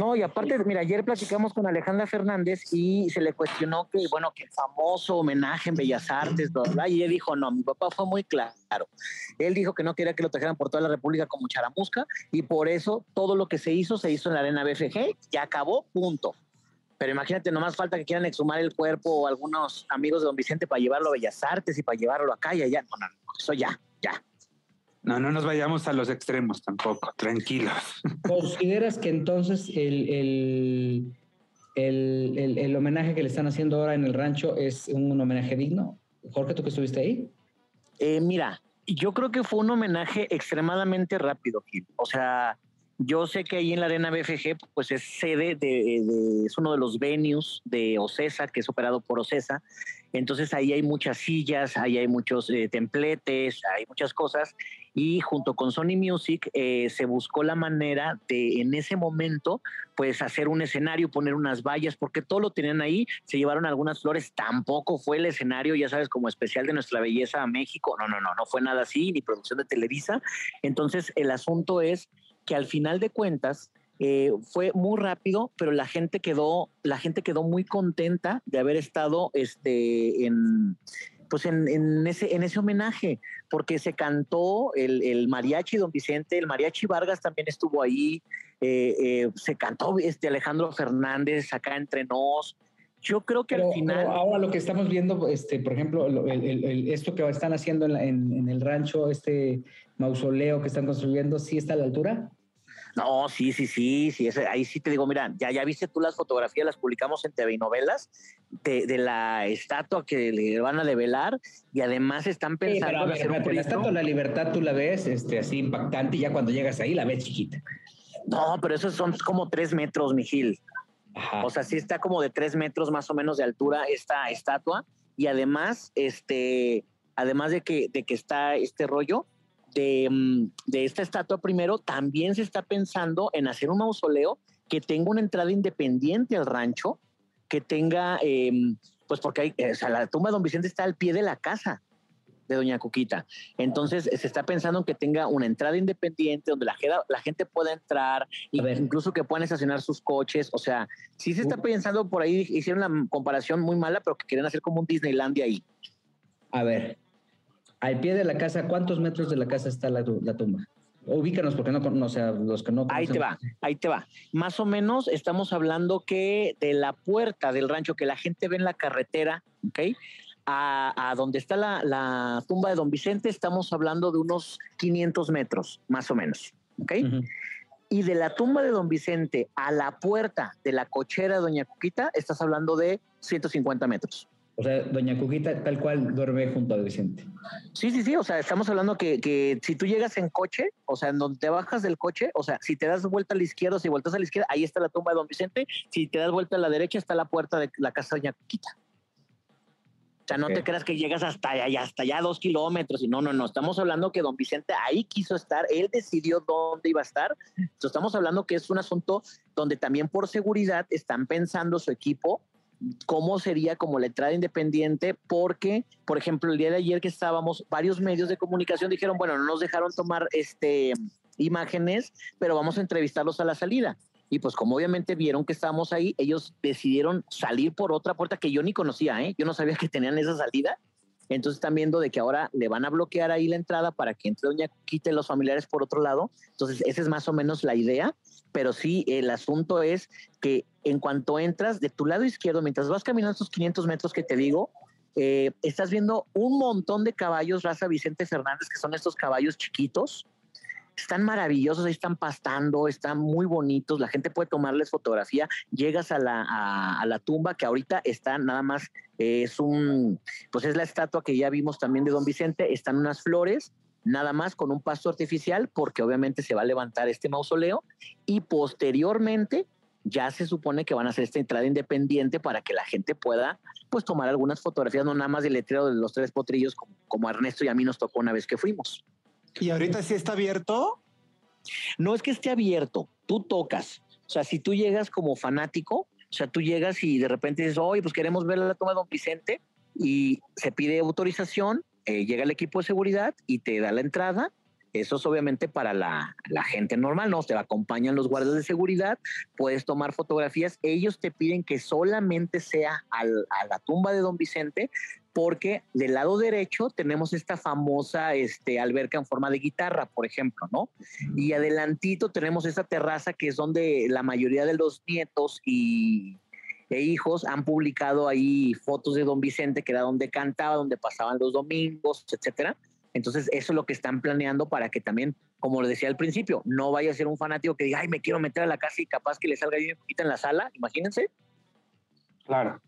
No, y aparte, mira, ayer platicamos con Alejandra Fernández y se le cuestionó que, bueno, que famoso homenaje en Bellas Artes, ¿verdad? y él dijo, no, mi papá fue muy claro. Él dijo que no quería que lo trajeran por toda la República como charamusca y por eso todo lo que se hizo, se hizo en la arena BFG, ya acabó, punto. Pero imagínate, nomás falta que quieran exhumar el cuerpo o algunos amigos de don Vicente para llevarlo a Bellas Artes y para llevarlo acá y allá. No, no, no, eso ya, ya. No, no nos vayamos a los extremos tampoco, tranquilos. ¿Consideras que entonces el, el, homenaje que le están haciendo ahora en el rancho es un homenaje digno? Jorge, ¿tú que estuviste ahí? Eh, mira, yo creo que fue un homenaje extremadamente rápido, Gil. O sea, yo sé que ahí en la Arena BFG, pues es sede de, es uno de los venues de OCESA, que es operado por OCESA. Entonces ahí hay muchas sillas, ahí hay muchos eh, templetes, hay muchas cosas. Y junto con Sony Music eh, se buscó la manera de en ese momento, pues hacer un escenario, poner unas vallas, porque todo lo tenían ahí. Se llevaron algunas flores. Tampoco fue el escenario, ya sabes, como especial de nuestra belleza a México. No, no, no, no fue nada así, ni producción de Televisa. Entonces el asunto es que al final de cuentas eh, fue muy rápido, pero la gente quedó, la gente quedó muy contenta de haber estado este, en, pues en, ese, en ese homenaje, porque se cantó el, mariachi Don Vicente, el mariachi Vargas también estuvo ahí, eh, eh, se cantó este Alejandro Fernández acá entre nos, Yo creo que al final. ahora lo que estamos viendo, este, por ejemplo, esto que están haciendo en, el rancho, este mausoleo que están construyendo, ¿sí está a la altura? No, sí, sí, sí, sí. ahí sí te digo, mira, ya, ya viste tú las fotografías, las publicamos en TV y novelas de, la estatua que le van a develar y además están pensando en hacer La estatua de la libertad tú la ves este, así impactante y ya cuando llegas ahí la ves chiquita. No, pero esos son como tres metros, Mijil. O sea, sí está como de tres metros más o menos de altura esta estatua y además, este, además de que, de que está este rollo de, mm, de esta estatua primero, también se está pensando en hacer un mausoleo que tenga una entrada independiente al rancho, que tenga, em, pues porque hay, o sea, la tumba de don Vicente está al pie de la casa de Doña Cuquita. Entonces se está pensando en que tenga una entrada independiente donde la, la gente pueda entrar, y incluso que puedan estacionar sus coches. O sea, sí se está pensando por ahí, hicieron la comparación muy mala, pero que quieren hacer como un Disneylandia ahí. A ver, al pie de la casa, ¿cuántos metros de la casa está la, tumba? Ubícanos porque no, o sea, los que no Ahí te va, ahí te va. Más o menos estamos hablando que de la puerta del rancho que la gente ve en la carretera, ¿ok? a, donde está la, tumba de don Vicente, estamos hablando de unos 500 metros, más o menos. ¿Ok? Y de la tumba de don Vicente a la puerta de la cochera de doña Cuquita, estás hablando de 150 metros. O sea, doña Cuquita tal cual duerme junto a Vicente. Sí, sí, sí. O sea, estamos hablando que, que, si tú llegas en coche, o sea, en donde te bajas del coche, o sea, si te das vuelta a la izquierda, si vueltas a la izquierda, ahí está la tumba de don Vicente. Si te das vuelta a la derecha, está la puerta de la casa de doña Cuquita sea, no te creas que llegas hasta allá, hasta allá dos kilómetros. Y no, no, no. Estamos hablando que don Vicente ahí quiso estar. Él decidió dónde iba a estar. Entonces, estamos hablando que es un asunto donde también por seguridad están pensando su equipo cómo sería como la entrada independiente, porque, por ejemplo, el día de ayer que estábamos, varios medios de comunicación dijeron, bueno, no nos dejaron tomar este imágenes, pero vamos a entrevistarlos a la salida. Y pues como obviamente vieron que estábamos ahí, ellos decidieron salir por otra puerta que yo ni conocía, ¿eh? Yo no sabía que tenían esa salida. Entonces están viendo de que ahora le van a bloquear ahí la entrada para que entre Doña quite los familiares por otro lado. Entonces esa es más o menos la idea. Pero sí, el asunto es que en cuanto entras de tu lado izquierdo, mientras vas caminando estos 500 metros que te digo, eh, estás viendo un montón de caballos raza Vicente Fernández, que son estos caballos chiquitos, están maravillosos, ahí están pastando, están muy bonitos, la gente puede tomarles fotografía, llegas a la, tumba que ahorita está nada más, es un, pues es la estatua que ya vimos también de don Vicente, están unas flores, nada más con un pasto artificial, porque obviamente se va a levantar este mausoleo y posteriormente ya se supone que van a hacer esta entrada independiente para que la gente pueda pues tomar algunas fotografías, no nada más del letrero de los tres potrillos como Ernesto y a mí nos tocó una vez que fuimos. ¿Y ahorita sí está abierto? No es que esté abierto, tú tocas. O sea, si tú llegas como fanático, o sea, tú llegas y de repente dices, oye, pues queremos ver la toma de Don Vicente y se pide autorización, eh, llega el equipo de seguridad y te da la entrada eso es obviamente para la, gente normal, ¿no? Te acompañan los guardias de seguridad, puedes tomar fotografías. Ellos te piden que solamente sea a la tumba de don Vicente, porque del lado derecho tenemos esta famosa este, alberca en forma de guitarra, por ejemplo, ¿no? Y adelantito tenemos esta terraza que es donde la mayoría de los nietos y e hijos han publicado ahí fotos de don Vicente, que era donde cantaba, donde pasaban los domingos, etcétera. Entonces, eso es lo que están planeando para que también, como lo decía al principio, no vaya a ser un fanático que diga, ay, me quiero meter a la casa y capaz que le salga bien poquito en la sala, imagínense. Claro.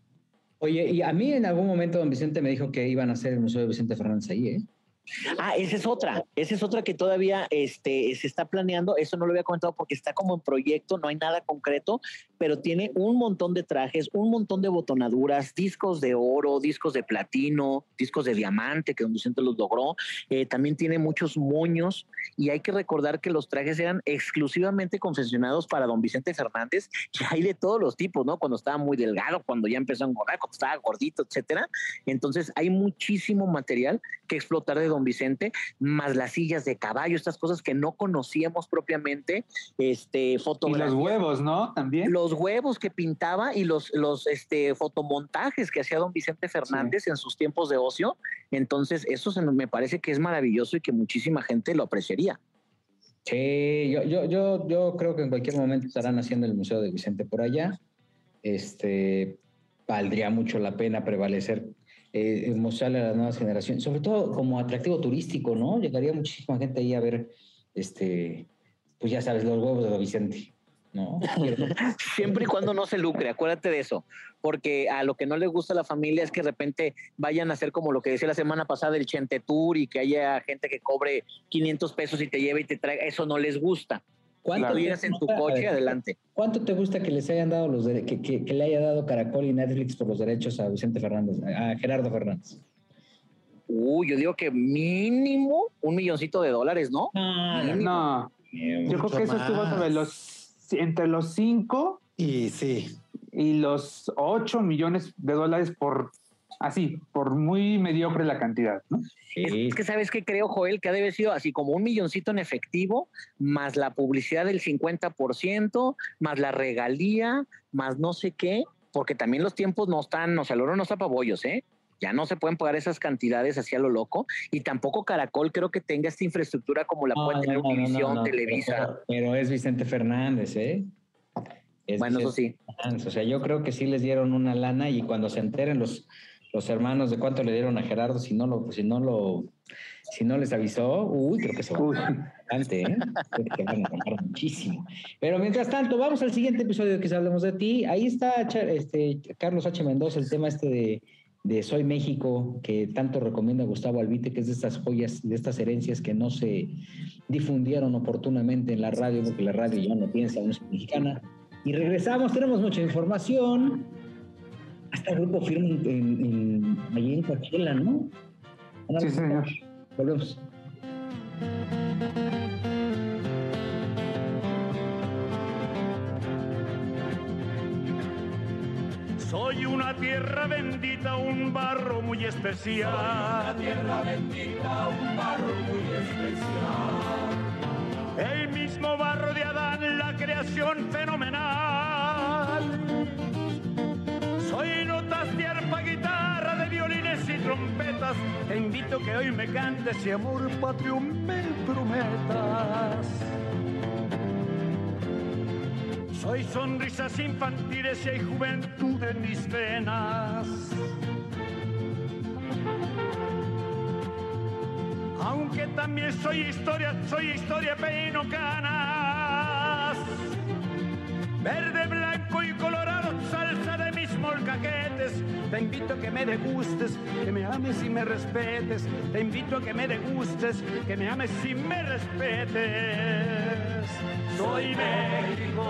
Oye, y a mí en algún momento don Vicente me dijo que iban a hacer el Museo de Vicente Fernández ahí, ¿eh? Ah, esa es otra, esa es otra que todavía este, se está planeando, eso no lo había comentado porque está como en proyecto, no hay nada concreto, pero tiene un montón de trajes, un montón de botonaduras, discos de oro, discos de platino, discos de diamante, que Don Vicente los logró, eh, también tiene muchos moños y hay que recordar que los trajes eran exclusivamente confeccionados para Don Vicente Fernández y hay de todos los tipos, ¿no? Cuando estaba muy delgado, cuando ya empezó a engordar, cuando estaba gordito, etcétera. Entonces hay muchísimo material que explotar de don Vicente, más las sillas de caballo, estas cosas que no conocíamos propiamente, este, fotografías. Y los huevos, ¿no? También. Los huevos que pintaba y los, los este, fotomontajes que hacía don Vicente Fernández en sus tiempos de ocio. Entonces, eso me parece que es maravilloso y que muchísima gente lo apreciaría. Sí, yo, yo, yo, yo creo que en cualquier momento estarán haciendo el Museo de Vicente por allá. Este, valdría mucho la pena prevalecer, eh, mostrarle a las nuevas generaciones, sobre todo como atractivo turístico, ¿no? Llegaría muchísima gente ahí a ver, este, pues ya sabes, los huevos de Don Vicente. ¿no? Siempre y cuando no se lucre, acuérdate de eso, porque a lo que no le gusta a la familia es que de repente vayan a hacer como lo que decía la semana pasada el Chente Tour y que haya gente que cobre 500 pesos y te lleve y te traiga, eso no les gusta. ¿Cuánto llegas en tu coche? Adelante. ¿Cuánto te gusta que les hayan dado los que, que, le haya dado Caracol y Netflix por los derechos a Vicente Fernández, a Gerardo Fernández? Uy, yo digo que mínimo un milloncito de dólares, ¿no? no. Yo creo que eso estuvo sobre los entre los 5 y sí. Y los 8 millones de dólares por así, por muy mediocre la cantidad, ¿no? Es que sabes que creo, Joel, que ha de haber sido así como un milloncito en efectivo, más la publicidad del 50%, más la regalía, más no sé qué, porque también los tiempos no están, o sea, el oro no está para bollos, ¿eh? Ya no se pueden pagar esas cantidades así a lo loco. Y tampoco Caracol creo que tenga esta infraestructura como la puede tener Univisión, Televisa. Pero, es Vicente Fernández, ¿eh? bueno, eso sí. O sea, yo creo que sí les dieron una lana y cuando se enteren los, los hermanos de cuánto le dieron a Gerardo, si no lo, si no lo, si no les avisó, uy, creo que se va a bastante, ¿eh? Creo que van a muchísimo. Pero mientras tanto, vamos al siguiente episodio que hablemos de ti. Ahí está este, Carlos H. Mendoza, el tema este de de Soy México, que tanto recomienda Gustavo Albite, que es de estas joyas, de estas herencias que no se difundieron oportunamente en la radio, porque la radio ya no piensa, no es mexicana. Y regresamos, tenemos mucha información. Hasta grupo firme en, en, allí en Coachella, ¿no? Sí, señor. Volvemos. Soy una tierra bendita, un barro muy especial. Soy una tierra bendita, un barro muy especial. El mismo barro de Adán, la creación fenomenal. Te invito que hoy me cantes y amor patrio me prometas. Soy sonrisas infantiles y hay juventud en mis venas. Aunque también soy historia, soy historia peino canas. Verde, blanco y Te invito a que me degustes, que me ames y me respetes. Te invito a que me degustes, que me ames y me respetes soy México.